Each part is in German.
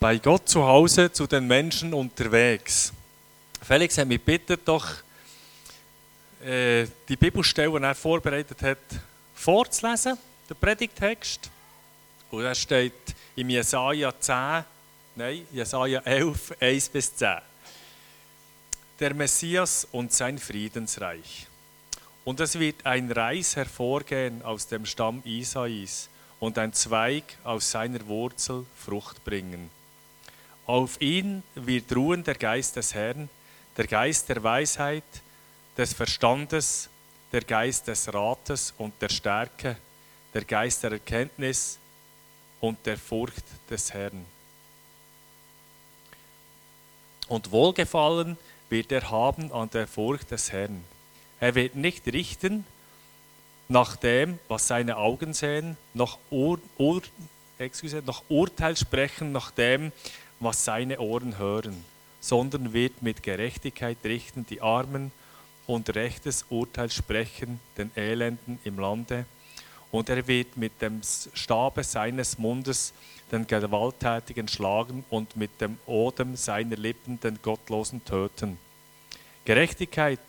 Bei Gott zu Hause, zu den Menschen unterwegs. Felix hat mich gebeten, doch äh, die Bibelstelle, die er vorbereitet hat, vorzulesen, den Predigtext. Und er steht im Jesaja 10, nein, Jesaja 11, 1 bis 10. Der Messias und sein Friedensreich. Und es wird ein Reis hervorgehen aus dem Stamm Isais und ein Zweig aus seiner Wurzel Frucht bringen. Auf ihn wird ruhen der Geist des Herrn, der Geist der Weisheit, des Verstandes, der Geist des Rates und der Stärke, der Geist der Erkenntnis und der Furcht des Herrn. Und Wohlgefallen wird er haben an der Furcht des Herrn. Er wird nicht richten nach dem, was seine Augen sehen, noch, Ur, Ur, excuse, noch Urteil sprechen nach dem, was seine Ohren hören, sondern wird mit Gerechtigkeit richten die Armen und rechtes Urteil sprechen den Elenden im Lande. Und er wird mit dem Stabe seines Mundes den Gewalttätigen schlagen und mit dem Odem seiner Lippen den Gottlosen töten. Gerechtigkeit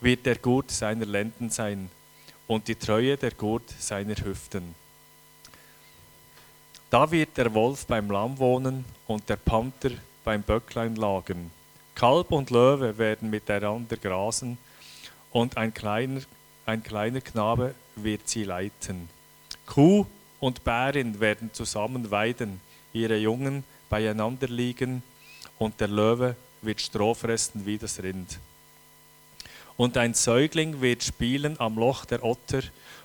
wird der Gurt seiner Lenden sein und die Treue der Gurt seiner Hüften. Da wird der Wolf beim Lamm wohnen und der Panther beim Böcklein lagen. Kalb und Löwe werden miteinander grasen und ein kleiner, ein kleiner Knabe wird sie leiten. Kuh und Bärin werden zusammen weiden, ihre Jungen beieinander liegen und der Löwe wird Stroh fressen wie das Rind. Und ein Säugling wird spielen am Loch der Otter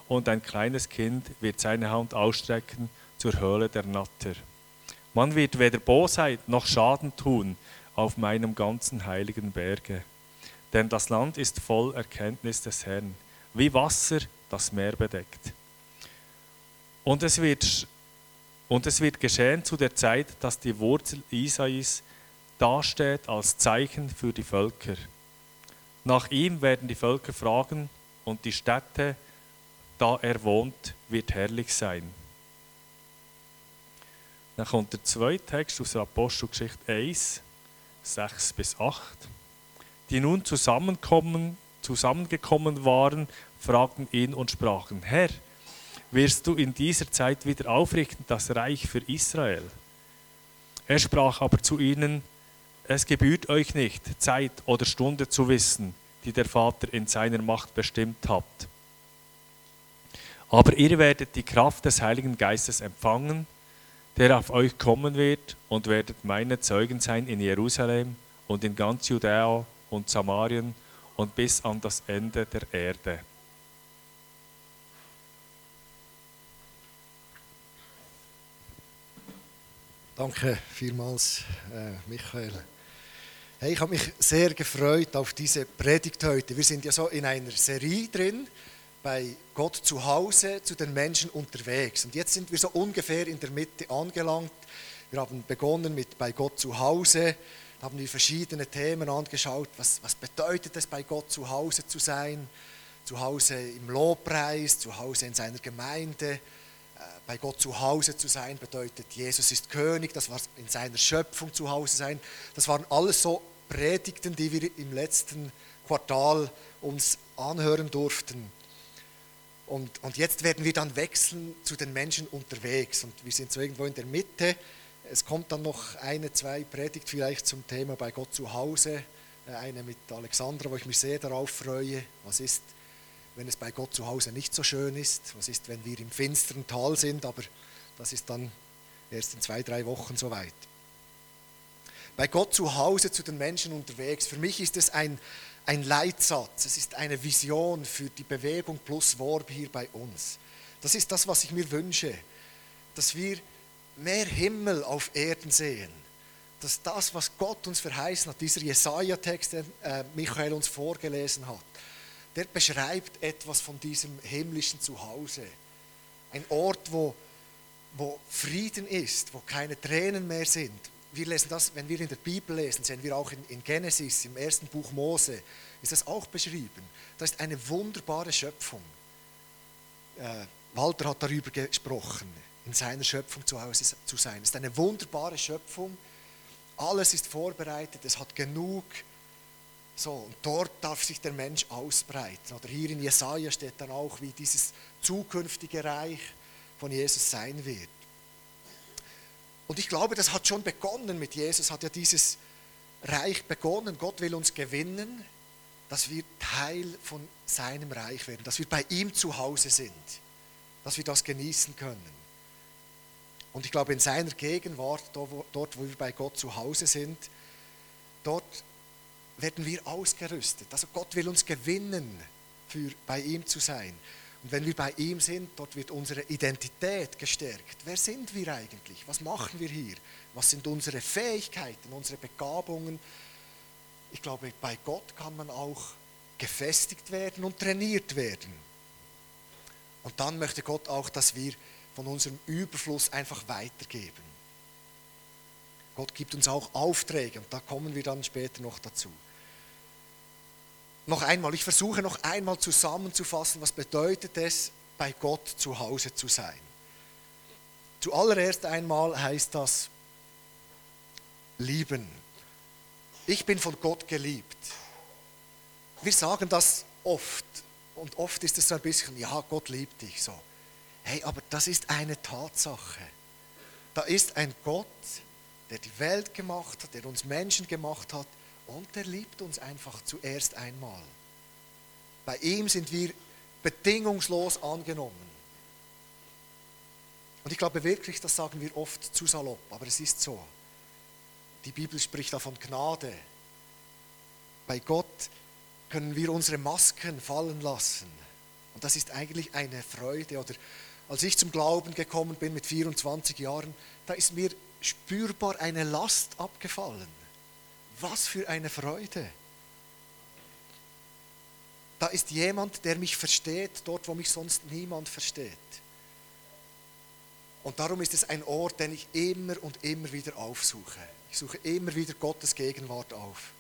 und ein kleines Kind wird seine Hand ausstrecken zur Höhle der Natter. Man wird weder Bosheit noch Schaden tun auf meinem ganzen heiligen Berge. Denn das Land ist voll Erkenntnis des Herrn, wie Wasser das Meer bedeckt. Und es wird, und es wird geschehen zu der Zeit, dass die Wurzel Isais dasteht als Zeichen für die Völker. Nach ihm werden die Völker fragen und die Stätte, da er wohnt, wird herrlich sein. Dann kommt der zweite Text aus der Apostelgeschichte 1, 6 bis 8. Die nun zusammenkommen, zusammengekommen waren, fragten ihn und sprachen, Herr, wirst du in dieser Zeit wieder aufrichten das Reich für Israel? Er sprach aber zu ihnen, es gebührt euch nicht, Zeit oder Stunde zu wissen, die der Vater in seiner Macht bestimmt hat. Aber ihr werdet die Kraft des Heiligen Geistes empfangen, der auf euch kommen wird, und werdet meine Zeugen sein in Jerusalem und in ganz Judäa und Samarien und bis an das Ende der Erde. Danke vielmals, äh, Michael. Hey, ich habe mich sehr gefreut auf diese Predigt heute. Wir sind ja so in einer Serie drin, bei Gott zu Hause, zu den Menschen unterwegs. Und jetzt sind wir so ungefähr in der Mitte angelangt. Wir haben begonnen mit bei Gott zu Hause, haben wir verschiedene Themen angeschaut. Was, was bedeutet es, bei Gott zu Hause zu sein? Zu Hause im Lobpreis, zu Hause in seiner Gemeinde. Äh, bei Gott zu Hause zu sein bedeutet, Jesus ist König, das war in seiner Schöpfung zu Hause sein. Das waren alles so Predigten, die wir im letzten Quartal uns anhören durften. Und, und jetzt werden wir dann wechseln zu den Menschen unterwegs. Und wir sind so irgendwo in der Mitte. Es kommt dann noch eine, zwei Predigt vielleicht zum Thema bei Gott zu Hause. Äh, eine mit Alexandra, wo ich mich sehr darauf freue. Was ist, wenn es bei Gott zu Hause nicht so schön ist? Was ist, wenn wir im finsteren Tal sind? Aber das ist dann erst in zwei, drei Wochen soweit bei Gott zu Hause zu den Menschen unterwegs. Für mich ist es ein, ein Leitsatz, es ist eine Vision für die Bewegung plus Worb hier bei uns. Das ist das, was ich mir wünsche, dass wir mehr Himmel auf Erden sehen. Dass das, was Gott uns verheißen hat, dieser Jesaja-Text, den äh, Michael uns vorgelesen hat, der beschreibt etwas von diesem himmlischen Zuhause. Ein Ort, wo, wo Frieden ist, wo keine Tränen mehr sind, wir lesen das, wenn wir in der Bibel lesen, sehen wir auch in, in Genesis, im ersten Buch Mose, ist das auch beschrieben. Das ist eine wunderbare Schöpfung. Äh, Walter hat darüber gesprochen. in seiner Schöpfung zu Hause zu sein. Es ist eine wunderbare Schöpfung. Alles ist vorbereitet, es hat genug. So, und dort darf sich der Mensch ausbreiten. Oder hier in Jesaja steht dann auch, wie dieses zukünftige Reich von Jesus sein wird. Und ich glaube, das hat schon begonnen mit Jesus, hat ja dieses Reich begonnen. Gott will uns gewinnen, dass wir Teil von seinem Reich werden, dass wir bei ihm zu Hause sind, dass wir das genießen können. Und ich glaube, in seiner Gegenwart, dort, wo wir bei Gott zu Hause sind, dort werden wir ausgerüstet. Also Gott will uns gewinnen, für bei ihm zu sein. Und wenn wir bei ihm sind, dort wird unsere Identität gestärkt. Wer sind wir eigentlich? Was machen wir hier? Was sind unsere Fähigkeiten, unsere Begabungen? Ich glaube, bei Gott kann man auch gefestigt werden und trainiert werden. Und dann möchte Gott auch, dass wir von unserem Überfluss einfach weitergeben. Gott gibt uns auch Aufträge und da kommen wir dann später noch dazu. Noch einmal, ich versuche noch einmal zusammenzufassen, was bedeutet es, bei Gott zu Hause zu sein. Zuallererst einmal heißt das lieben. Ich bin von Gott geliebt. Wir sagen das oft und oft ist es so ein bisschen, ja, Gott liebt dich so. Hey, aber das ist eine Tatsache. Da ist ein Gott, der die Welt gemacht hat, der uns Menschen gemacht hat und der liebt uns einfach zuerst einmal. Bei ihm sind wir bedingungslos angenommen. Und ich glaube wirklich, das sagen wir oft zu salopp, aber es ist so. Die Bibel spricht davon Gnade. Bei Gott können wir unsere Masken fallen lassen. Und das ist eigentlich eine Freude. Oder als ich zum Glauben gekommen bin mit 24 Jahren, da ist mir spürbar eine Last abgefallen. Was für eine Freude. Da ist jemand, der mich versteht, dort, wo mich sonst niemand versteht. Und darum ist es ein Ort, den ich immer und immer wieder aufsuche. Ich suche immer wieder Gottes Gegenwart auf.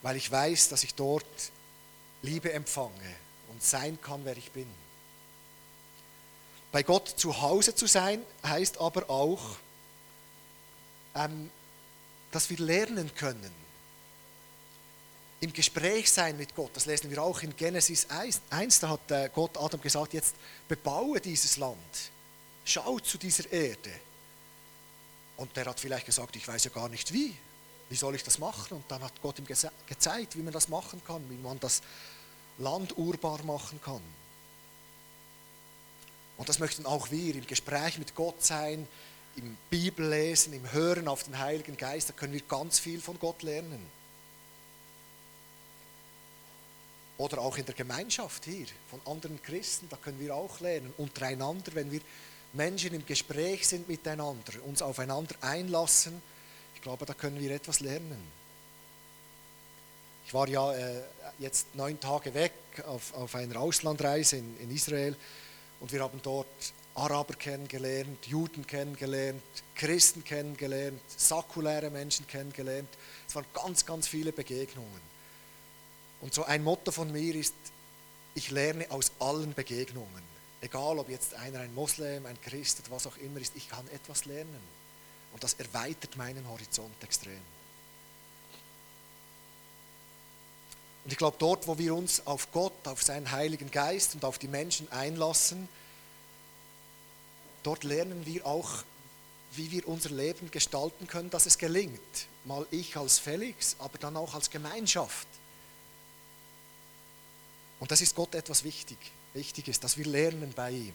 Weil ich weiß, dass ich dort Liebe empfange und sein kann, wer ich bin. Bei Gott zu Hause zu sein, heißt aber auch, ähm, dass wir lernen können. Im Gespräch sein mit Gott, das lesen wir auch in Genesis 1, da hat äh, Gott Adam gesagt, jetzt bebaue dieses Land, schau zu dieser Erde. Und der hat vielleicht gesagt, ich weiß ja gar nicht wie, wie soll ich das machen? Und dann hat Gott ihm gezeigt, wie man das machen kann, wie man das Land urbar machen kann. Und das möchten auch wir im Gespräch mit Gott sein, im Bibellesen, im Hören auf den Heiligen Geist, da können wir ganz viel von Gott lernen. Oder auch in der Gemeinschaft hier, von anderen Christen, da können wir auch lernen. Untereinander, wenn wir Menschen im Gespräch sind miteinander, uns aufeinander einlassen, ich glaube, da können wir etwas lernen. Ich war ja äh, jetzt neun Tage weg auf, auf einer Auslandreise in, in Israel und wir haben dort Araber kennengelernt, Juden kennengelernt, Christen kennengelernt, säkuläre Menschen kennengelernt. Es waren ganz, ganz viele Begegnungen. Und so ein Motto von mir ist, ich lerne aus allen Begegnungen. Egal, ob jetzt einer ein Moslem, ein Christ oder was auch immer ist, ich kann etwas lernen. Und das erweitert meinen Horizont extrem. Und ich glaube, dort, wo wir uns auf Gott, auf seinen Heiligen Geist und auf die Menschen einlassen, dort lernen wir auch, wie wir unser Leben gestalten können, dass es gelingt. Mal ich als Felix, aber dann auch als Gemeinschaft. Und das ist Gott etwas wichtig, Wichtiges, dass wir lernen bei ihm.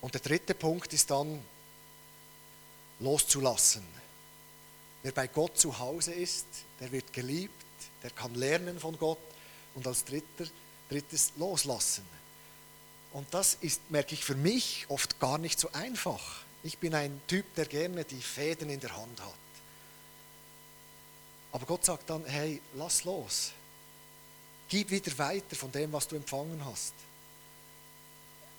Und der dritte Punkt ist dann loszulassen. Wer bei Gott zu Hause ist, der wird geliebt, der kann lernen von Gott und als dritter, drittes loslassen. Und das ist, merke ich, für mich oft gar nicht so einfach. Ich bin ein Typ, der gerne die Fäden in der Hand hat. Aber Gott sagt dann, hey, lass los. Gib wieder weiter von dem, was du empfangen hast.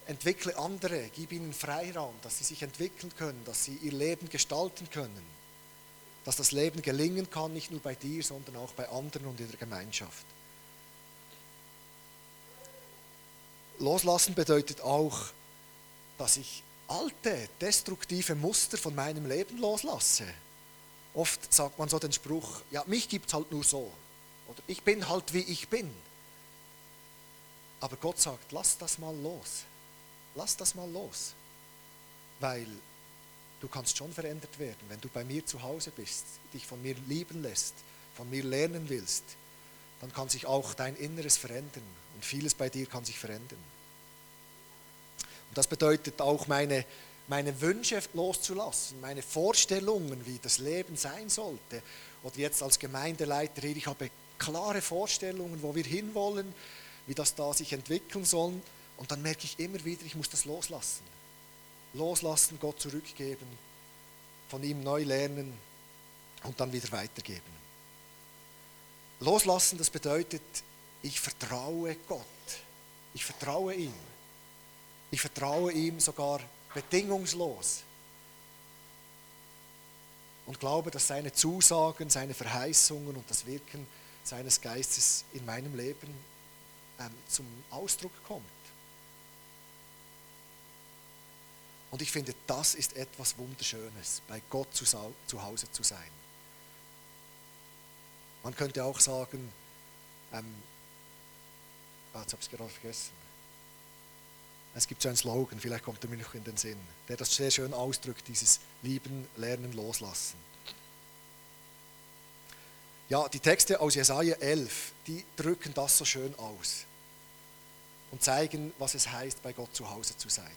Entwickle andere, gib ihnen Freiraum, dass sie sich entwickeln können, dass sie ihr Leben gestalten können dass das Leben gelingen kann, nicht nur bei dir, sondern auch bei anderen und in der Gemeinschaft. Loslassen bedeutet auch, dass ich alte, destruktive Muster von meinem Leben loslasse. Oft sagt man so den Spruch, ja, mich gibt es halt nur so. Oder ich bin halt wie ich bin. Aber Gott sagt, lass das mal los. Lass das mal los. Weil du kannst schon verändert werden, wenn du bei mir zu Hause bist, dich von mir lieben lässt, von mir lernen willst, dann kann sich auch dein Inneres verändern und vieles bei dir kann sich verändern. Und das bedeutet auch meine, meine Wünsche loszulassen, meine Vorstellungen, wie das Leben sein sollte. Oder jetzt als Gemeindeleiter hier, ich habe klare Vorstellungen, wo wir hinwollen, wie das da sich entwickeln soll. Und dann merke ich immer wieder, ich muss das loslassen. Loslassen, Gott zurückgeben, von ihm neu lernen und dann wieder weitergeben. Loslassen, das bedeutet, ich vertraue Gott. Ich vertraue ihm. Ich vertraue ihm sogar bedingungslos. Und glaube, dass seine Zusagen, seine Verheißungen und das Wirken seines Geistes in meinem Leben ähm, zum Ausdruck kommt. Und ich finde, das ist etwas Wunderschönes, bei Gott zu, zu Hause zu sein. Man könnte auch sagen, ähm, ah, jetzt habe ich es gerade vergessen. Es gibt so einen Slogan, vielleicht kommt er mir noch in den Sinn, der das sehr schön ausdrückt, dieses Lieben, Lernen, Loslassen. Ja, die Texte aus Jesaja 11, die drücken das so schön aus und zeigen, was es heißt, bei Gott zu Hause zu sein.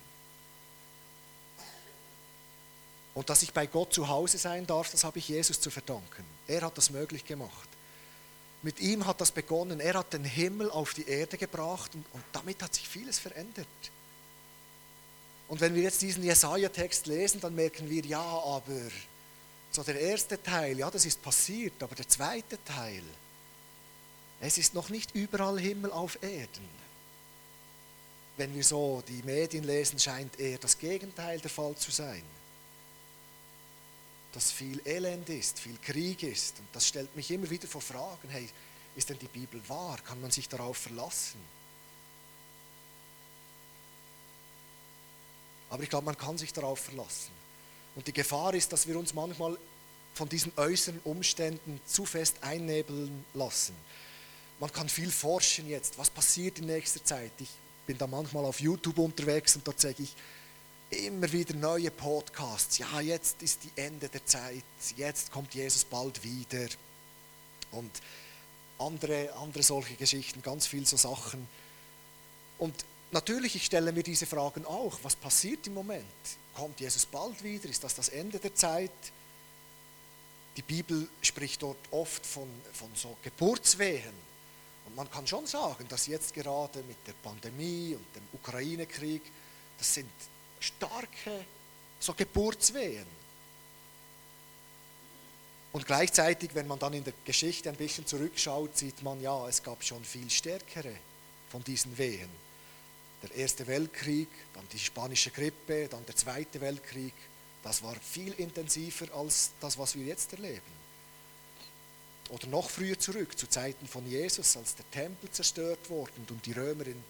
Und dass ich bei Gott zu Hause sein darf, das habe ich Jesus zu verdanken. Er hat das möglich gemacht. Mit ihm hat das begonnen. Er hat den Himmel auf die Erde gebracht und, und damit hat sich vieles verändert. Und wenn wir jetzt diesen Jesaja-Text lesen, dann merken wir, ja, aber so der erste Teil, ja, das ist passiert, aber der zweite Teil, es ist noch nicht überall Himmel auf Erden. Wenn wir so die Medien lesen, scheint eher das Gegenteil der Fall zu sein. Dass viel Elend ist, viel Krieg ist. Und das stellt mich immer wieder vor Fragen, hey, ist denn die Bibel wahr? Kann man sich darauf verlassen? Aber ich glaube, man kann sich darauf verlassen. Und die Gefahr ist, dass wir uns manchmal von diesen äußeren Umständen zu fest einnebeln lassen. Man kann viel forschen jetzt, was passiert in nächster Zeit. Ich bin da manchmal auf YouTube unterwegs und dort sage ich immer wieder neue Podcasts. Ja, jetzt ist die Ende der Zeit, jetzt kommt Jesus bald wieder. Und andere, andere solche Geschichten, ganz viel so Sachen. Und natürlich, ich stelle mir diese Fragen auch. Was passiert im Moment? Kommt Jesus bald wieder? Ist das das Ende der Zeit? Die Bibel spricht dort oft von, von so Geburtswehen. Und man kann schon sagen, dass jetzt gerade mit der Pandemie und dem Ukraine-Krieg, das sind starke so Geburtswehen. Und gleichzeitig, wenn man dann in der Geschichte ein bisschen zurückschaut, sieht man, ja, es gab schon viel stärkere von diesen Wehen der Erste Weltkrieg, dann die spanische Grippe, dann der Zweite Weltkrieg, das war viel intensiver als das, was wir jetzt erleben. Oder noch früher zurück, zu Zeiten von Jesus, als der Tempel zerstört wurde und die Römer in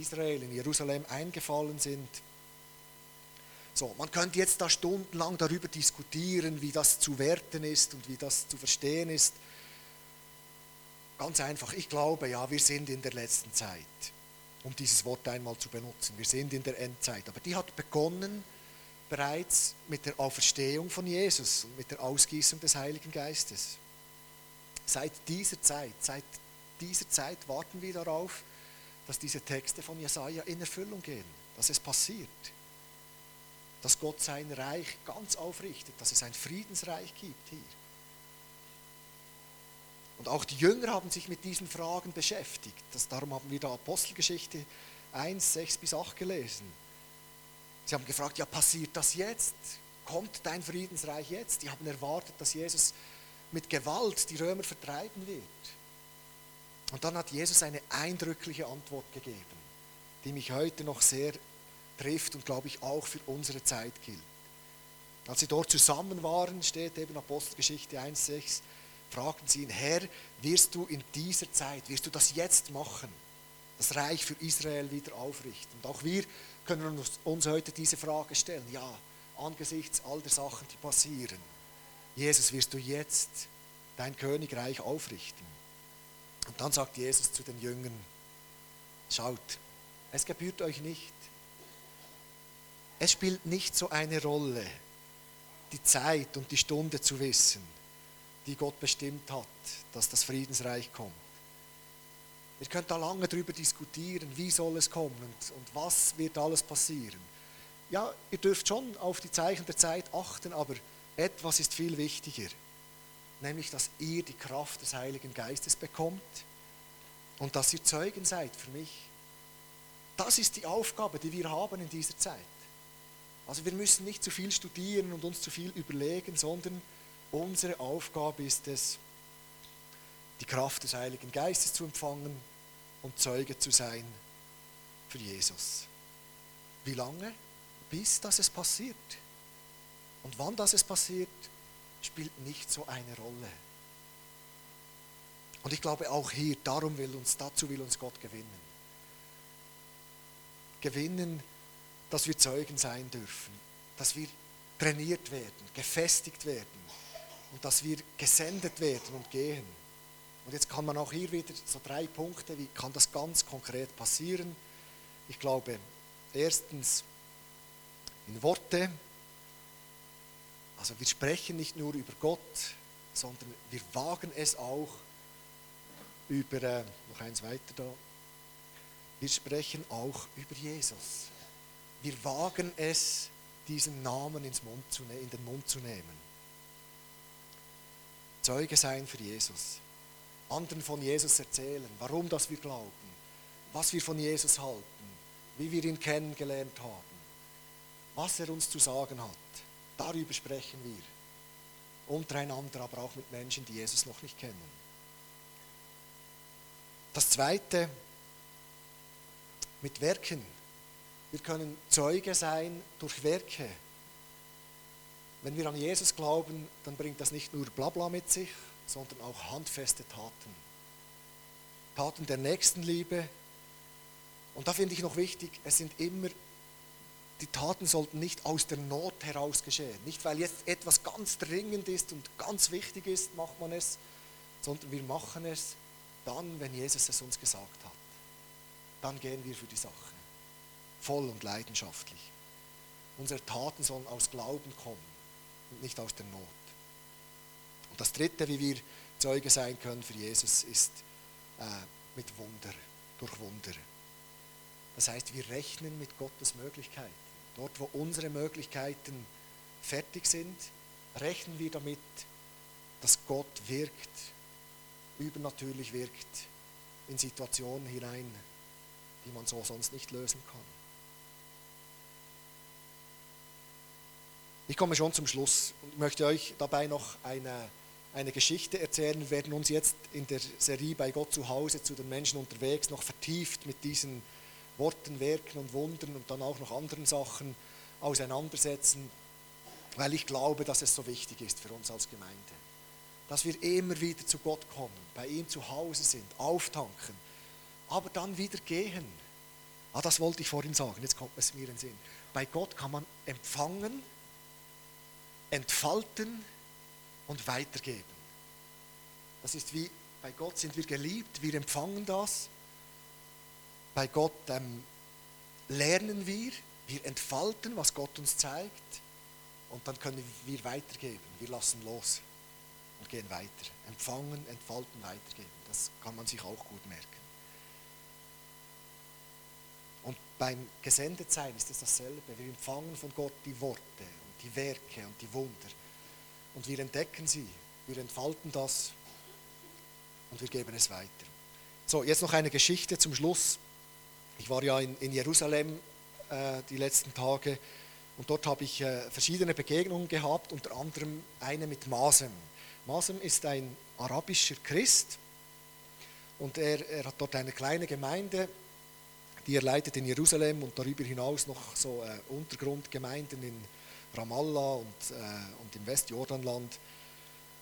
Israel, in Jerusalem eingefallen sind. So, man könnte jetzt da stundenlang darüber diskutieren, wie das zu werten ist und wie das zu verstehen ist. Ganz einfach, ich glaube, ja, wir sind in der letzten Zeit um dieses Wort einmal zu benutzen. Wir sind in der Endzeit. Aber die hat begonnen bereits mit der Auferstehung von Jesus und mit der Ausgießung des Heiligen Geistes. Seit dieser Zeit, seit dieser Zeit warten wir darauf, dass diese Texte von Jesaja in Erfüllung gehen, dass es passiert, dass Gott sein Reich ganz aufrichtet, dass es ein Friedensreich gibt hier. Und auch die Jünger haben sich mit diesen Fragen beschäftigt. Das, darum haben wir da Apostelgeschichte 1, 6 bis 8 gelesen. Sie haben gefragt, ja, passiert das jetzt? Kommt dein Friedensreich jetzt? Die haben erwartet, dass Jesus mit Gewalt die Römer vertreiben wird. Und dann hat Jesus eine eindrückliche Antwort gegeben, die mich heute noch sehr trifft und glaube ich auch für unsere Zeit gilt. Als sie dort zusammen waren, steht eben Apostelgeschichte 1, 6, fragten sie ihn, Herr, wirst du in dieser Zeit, wirst du das jetzt machen? das Reich für Israel wieder aufrichten. Und auch wir können uns heute diese Frage stellen. Ja, angesichts all der Sachen, die passieren, Jesus, wirst du jetzt dein Königreich aufrichten? Und dann sagt Jesus zu den Jüngern, schaut, es gebührt euch nicht. Es spielt nicht so eine Rolle, die Zeit und die Stunde zu wissen, die Gott bestimmt hat, dass das Friedensreich kommt. Ihr könnt da lange darüber diskutieren, wie soll es kommen und, und was wird alles passieren. Ja, ihr dürft schon auf die Zeichen der Zeit achten, aber etwas ist viel wichtiger, nämlich dass ihr die Kraft des Heiligen Geistes bekommt und dass ihr Zeugen seid für mich. Das ist die Aufgabe, die wir haben in dieser Zeit. Also wir müssen nicht zu viel studieren und uns zu viel überlegen, sondern unsere Aufgabe ist es, die Kraft des Heiligen Geistes zu empfangen und Zeuge zu sein für Jesus. Wie lange? Bis dass es passiert. Und wann das es passiert, spielt nicht so eine Rolle. Und ich glaube auch hier, darum will uns, dazu will uns Gott gewinnen. Gewinnen, dass wir Zeugen sein dürfen, dass wir trainiert werden, gefestigt werden und dass wir gesendet werden und gehen. Und jetzt kann man auch hier wieder so drei Punkte, wie kann das ganz konkret passieren? Ich glaube, erstens in Worte, also wir sprechen nicht nur über Gott, sondern wir wagen es auch über, äh, noch eins weiter da, wir sprechen auch über Jesus. Wir wagen es, diesen Namen ins Mund zu, ne-, in den Mund zu nehmen. Zeuge sein für Jesus anderen von Jesus erzählen, warum das wir glauben, was wir von Jesus halten, wie wir ihn kennengelernt haben, was er uns zu sagen hat. Darüber sprechen wir. Untereinander, aber auch mit Menschen, die Jesus noch nicht kennen. Das Zweite, mit Werken. Wir können Zeuge sein durch Werke. Wenn wir an Jesus glauben, dann bringt das nicht nur Blabla mit sich, sondern auch handfeste Taten. Taten der Nächstenliebe. Und da finde ich noch wichtig, es sind immer, die Taten sollten nicht aus der Not heraus geschehen. Nicht, weil jetzt etwas ganz dringend ist und ganz wichtig ist, macht man es, sondern wir machen es dann, wenn Jesus es uns gesagt hat. Dann gehen wir für die Sache. Voll und leidenschaftlich. Unsere Taten sollen aus Glauben kommen und nicht aus der Not. Das Dritte, wie wir Zeuge sein können für Jesus, ist äh, mit Wunder, durch Wunder. Das heißt, wir rechnen mit Gottes Möglichkeiten. Dort, wo unsere Möglichkeiten fertig sind, rechnen wir damit, dass Gott wirkt, übernatürlich wirkt in Situationen hinein, die man so sonst nicht lösen kann. Ich komme schon zum Schluss und möchte euch dabei noch eine eine Geschichte erzählen. Wir werden uns jetzt in der Serie bei Gott zu Hause zu den Menschen unterwegs noch vertieft mit diesen Worten, Werken und Wundern und dann auch noch anderen Sachen auseinandersetzen, weil ich glaube, dass es so wichtig ist für uns als Gemeinde. Dass wir immer wieder zu Gott kommen, bei ihm zu Hause sind, auftanken, aber dann wieder gehen. Ah, das wollte ich vorhin sagen, jetzt kommt es mir in den Sinn. Bei Gott kann man empfangen, entfalten, und weitergeben. Das ist wie, bei Gott sind wir geliebt, wir empfangen das. Bei Gott ähm, lernen wir, wir entfalten, was Gott uns zeigt. Und dann können wir weitergeben. Wir lassen los und gehen weiter. Empfangen, entfalten, weitergeben. Das kann man sich auch gut merken. Und beim Gesendetsein ist es dasselbe. Wir empfangen von Gott die Worte die Werke und die Wunder. Und wir entdecken sie, wir entfalten das und wir geben es weiter. So, jetzt noch eine Geschichte zum Schluss. Ich war ja in, in Jerusalem äh, die letzten Tage und dort habe ich äh, verschiedene Begegnungen gehabt, unter anderem eine mit Masem. Masem ist ein arabischer Christ und er, er hat dort eine kleine Gemeinde, die er leitet in Jerusalem und darüber hinaus noch so äh, Untergrundgemeinden in Ramallah und, äh, und im Westjordanland.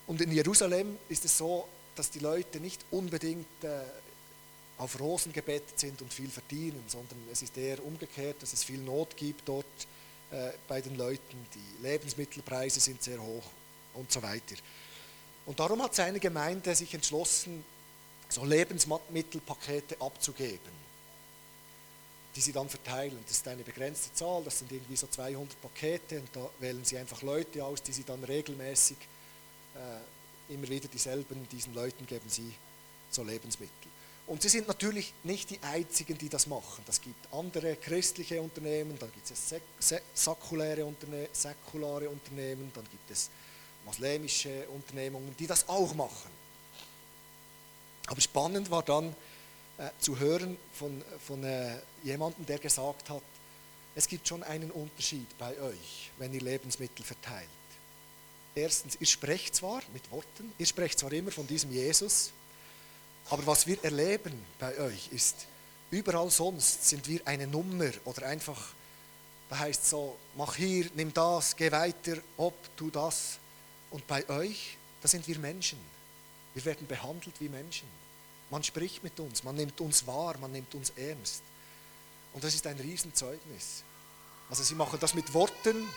Und in Jerusalem ist es so, dass die Leute nicht unbedingt äh, auf Rosen gebettet sind und viel verdienen, sondern es ist eher umgekehrt, dass es viel Not gibt dort äh, bei den Leuten. Die Lebensmittelpreise sind sehr hoch und so weiter. Und darum hat seine Gemeinde sich entschlossen, so Lebensmittelpakete abzugeben, die sie dann verteilen. Das ist eine begrenzte Zahl, das sind irgendwie so 200 Pakete und da wählen sie einfach Leute aus, die sie dann regelmäßig äh, immer wieder dieselben, diesen Leuten geben sie so Lebensmittel. Und sie sind natürlich nicht die einzigen, die das machen. Das gibt andere christliche Unternehmen, dann gibt es säkuläre, Unterne säkulare Unternehmen, dann gibt es moslemische Unternehmungen, die das auch machen. Aber spannend war dann äh, zu hören von, von äh, jemandem, der gesagt hat, es gibt schon einen Unterschied bei euch, wenn ihr Lebensmittel verteilt. Erstens, ihr sprecht zwar mit Worten, ihr sprecht zwar immer von diesem Jesus, aber was wir erleben bei euch ist, überall sonst sind wir eine Nummer oder einfach, da heißt es so, mach hier, nimm das, geh weiter, ob, tu das. Und bei euch, da sind wir Menschen. Wir werden behandelt wie Menschen. Man spricht mit uns, man nimmt uns wahr, man nimmt uns ernst. Und das ist ein Riesenzeugnis. Also sie machen das mit Worten,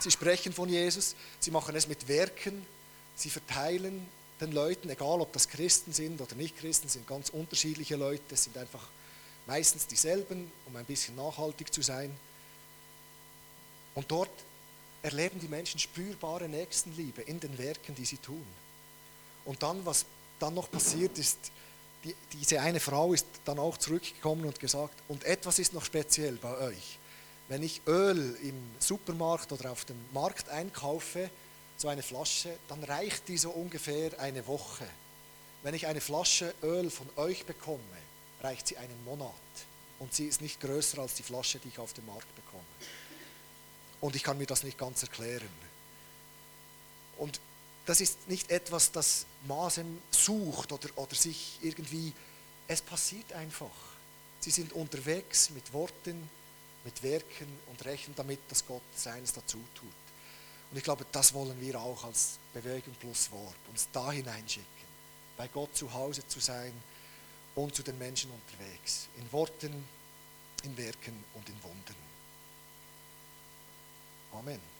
sie sprechen von Jesus, sie machen es mit Werken, sie verteilen den Leuten, egal ob das Christen sind oder nicht Christen, sind ganz unterschiedliche Leute, es sind einfach meistens dieselben, um ein bisschen nachhaltig zu sein. Und dort erleben die Menschen spürbare Nächstenliebe in den Werken, die sie tun. Und dann, was dann noch passiert ist, die, diese eine Frau ist dann auch zurückgekommen und gesagt, und etwas ist noch speziell bei euch. Wenn ich Öl im Supermarkt oder auf dem Markt einkaufe, so eine Flasche, dann reicht die so ungefähr eine Woche. Wenn ich eine Flasche Öl von euch bekomme, reicht sie einen Monat. Und sie ist nicht größer als die Flasche, die ich auf dem Markt bekomme. Und ich kann mir das nicht ganz erklären. Und das ist nicht etwas, das Maßen sucht oder, oder sich irgendwie, es passiert einfach. Sie sind unterwegs mit Worten, mit Werken und rechnen damit, dass Gott seines dazu tut. Und ich glaube, das wollen wir auch als Bewegung plus Wort, uns da hineinschicken, bei Gott zu Hause zu sein und zu den Menschen unterwegs, in Worten, in Werken und in Wundern. Amen.